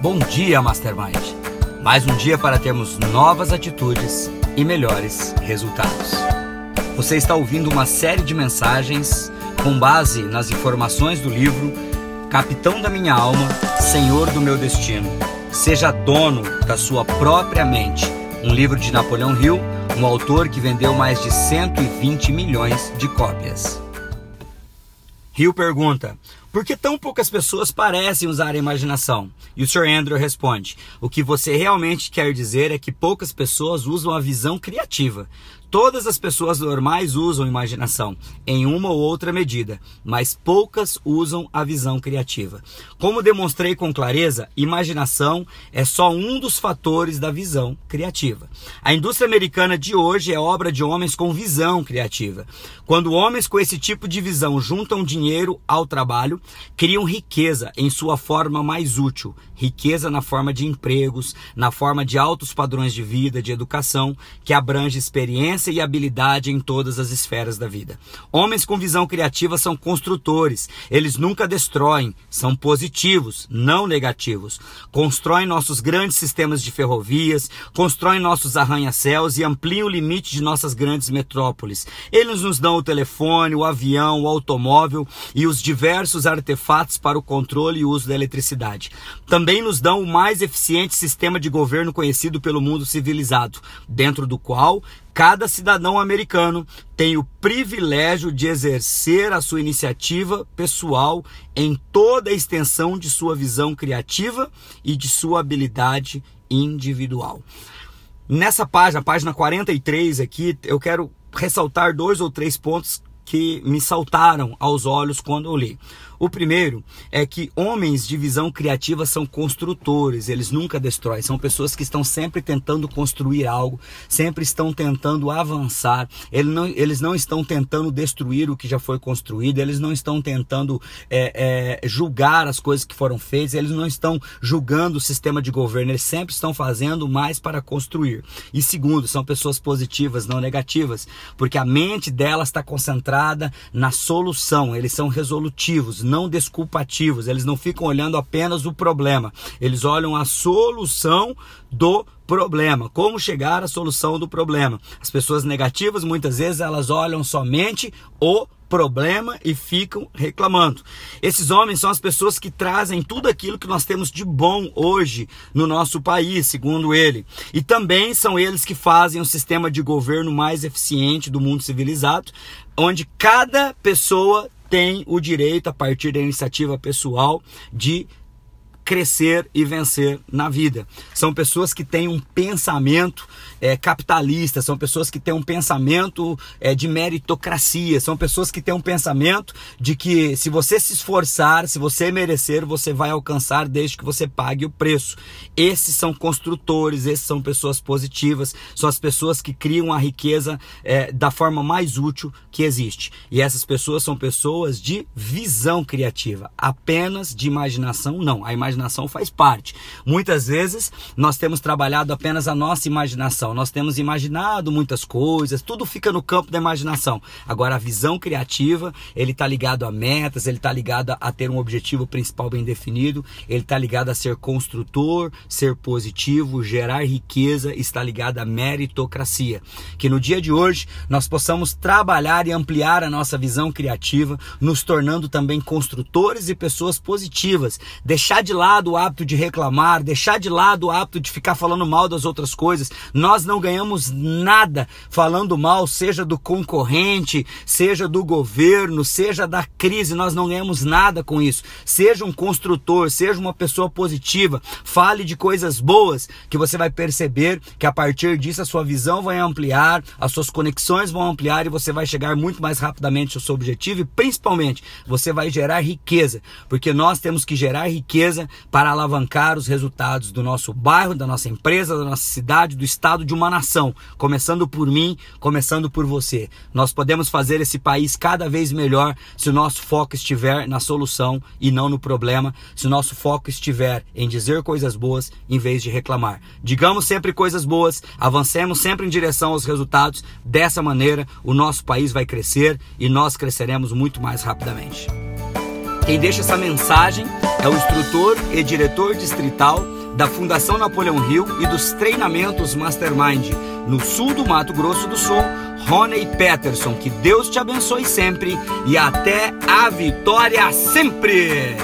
Bom dia, Mastermind. Mais um dia para termos novas atitudes e melhores resultados. Você está ouvindo uma série de mensagens com base nas informações do livro Capitão da Minha Alma, Senhor do Meu Destino. Seja dono da sua própria mente. Um livro de Napoleão Hill, um autor que vendeu mais de 120 milhões de cópias. Hill pergunta: por que tão poucas pessoas parecem usar a imaginação? E o Sr. Andrew responde: O que você realmente quer dizer é que poucas pessoas usam a visão criativa. Todas as pessoas normais usam imaginação, em uma ou outra medida, mas poucas usam a visão criativa. Como demonstrei com clareza, imaginação é só um dos fatores da visão criativa. A indústria americana de hoje é obra de homens com visão criativa. Quando homens com esse tipo de visão juntam dinheiro ao trabalho, criam riqueza em sua forma mais útil, riqueza na forma de empregos, na forma de altos padrões de vida, de educação, que abrange experiência experiência e habilidade em todas as esferas da vida. Homens com visão criativa são construtores, eles nunca destroem, são positivos, não negativos. Constroem nossos grandes sistemas de ferrovias, constroem nossos arranha-céus e ampliam o limite de nossas grandes metrópoles. Eles nos dão o telefone, o avião, o automóvel e os diversos artefatos para o controle e uso da eletricidade. Também nos dão o mais eficiente sistema de governo conhecido pelo mundo civilizado, dentro do qual cada cidadão americano tem o privilégio de exercer a sua iniciativa pessoal em toda a extensão de sua visão criativa e de sua habilidade individual. Nessa página, página 43 aqui, eu quero ressaltar dois ou três pontos que me saltaram aos olhos quando eu li. O primeiro é que homens de visão criativa são construtores, eles nunca destroem, são pessoas que estão sempre tentando construir algo, sempre estão tentando avançar, eles não, eles não estão tentando destruir o que já foi construído, eles não estão tentando é, é, julgar as coisas que foram feitas, eles não estão julgando o sistema de governo, eles sempre estão fazendo mais para construir. E segundo, são pessoas positivas, não negativas, porque a mente delas está concentrada na solução, eles são resolutivos não desculpativos, eles não ficam olhando apenas o problema, eles olham a solução do problema, como chegar à solução do problema. As pessoas negativas muitas vezes elas olham somente o problema e ficam reclamando. Esses homens são as pessoas que trazem tudo aquilo que nós temos de bom hoje no nosso país, segundo ele. E também são eles que fazem o sistema de governo mais eficiente do mundo civilizado, onde cada pessoa tem o direito, a partir da iniciativa pessoal, de crescer e vencer na vida. São pessoas que têm um pensamento é, capitalista, são pessoas que têm um pensamento é, de meritocracia, são pessoas que têm um pensamento de que se você se esforçar, se você merecer, você vai alcançar desde que você pague o preço. Esses são construtores, esses são pessoas positivas, são as pessoas que criam a riqueza é, da forma mais útil que existe. E essas pessoas são pessoas de visão criativa, apenas de imaginação, não. A imaginação imaginação faz parte. Muitas vezes nós temos trabalhado apenas a nossa imaginação, nós temos imaginado muitas coisas, tudo fica no campo da imaginação. Agora a visão criativa, ele está ligado a metas, ele está ligado a ter um objetivo principal bem definido, ele está ligado a ser construtor, ser positivo, gerar riqueza, está ligado à meritocracia. Que no dia de hoje nós possamos trabalhar e ampliar a nossa visão criativa, nos tornando também construtores e pessoas positivas, deixar de lado lado o hábito de reclamar, deixar de lado o hábito de ficar falando mal das outras coisas. Nós não ganhamos nada falando mal, seja do concorrente, seja do governo, seja da crise, nós não ganhamos nada com isso. Seja um construtor, seja uma pessoa positiva, fale de coisas boas que você vai perceber que a partir disso a sua visão vai ampliar, as suas conexões vão ampliar e você vai chegar muito mais rapidamente ao seu objetivo e principalmente você vai gerar riqueza, porque nós temos que gerar riqueza para alavancar os resultados do nosso bairro, da nossa empresa, da nossa cidade, do estado, de uma nação. Começando por mim, começando por você. Nós podemos fazer esse país cada vez melhor se o nosso foco estiver na solução e não no problema, se o nosso foco estiver em dizer coisas boas em vez de reclamar. Digamos sempre coisas boas, avancemos sempre em direção aos resultados. Dessa maneira, o nosso país vai crescer e nós cresceremos muito mais rapidamente. Quem deixa essa mensagem é o instrutor e diretor distrital da Fundação Napoleão Rio e dos treinamentos Mastermind no sul do Mato Grosso do Sul, Rony Peterson. Que Deus te abençoe sempre e até a vitória sempre!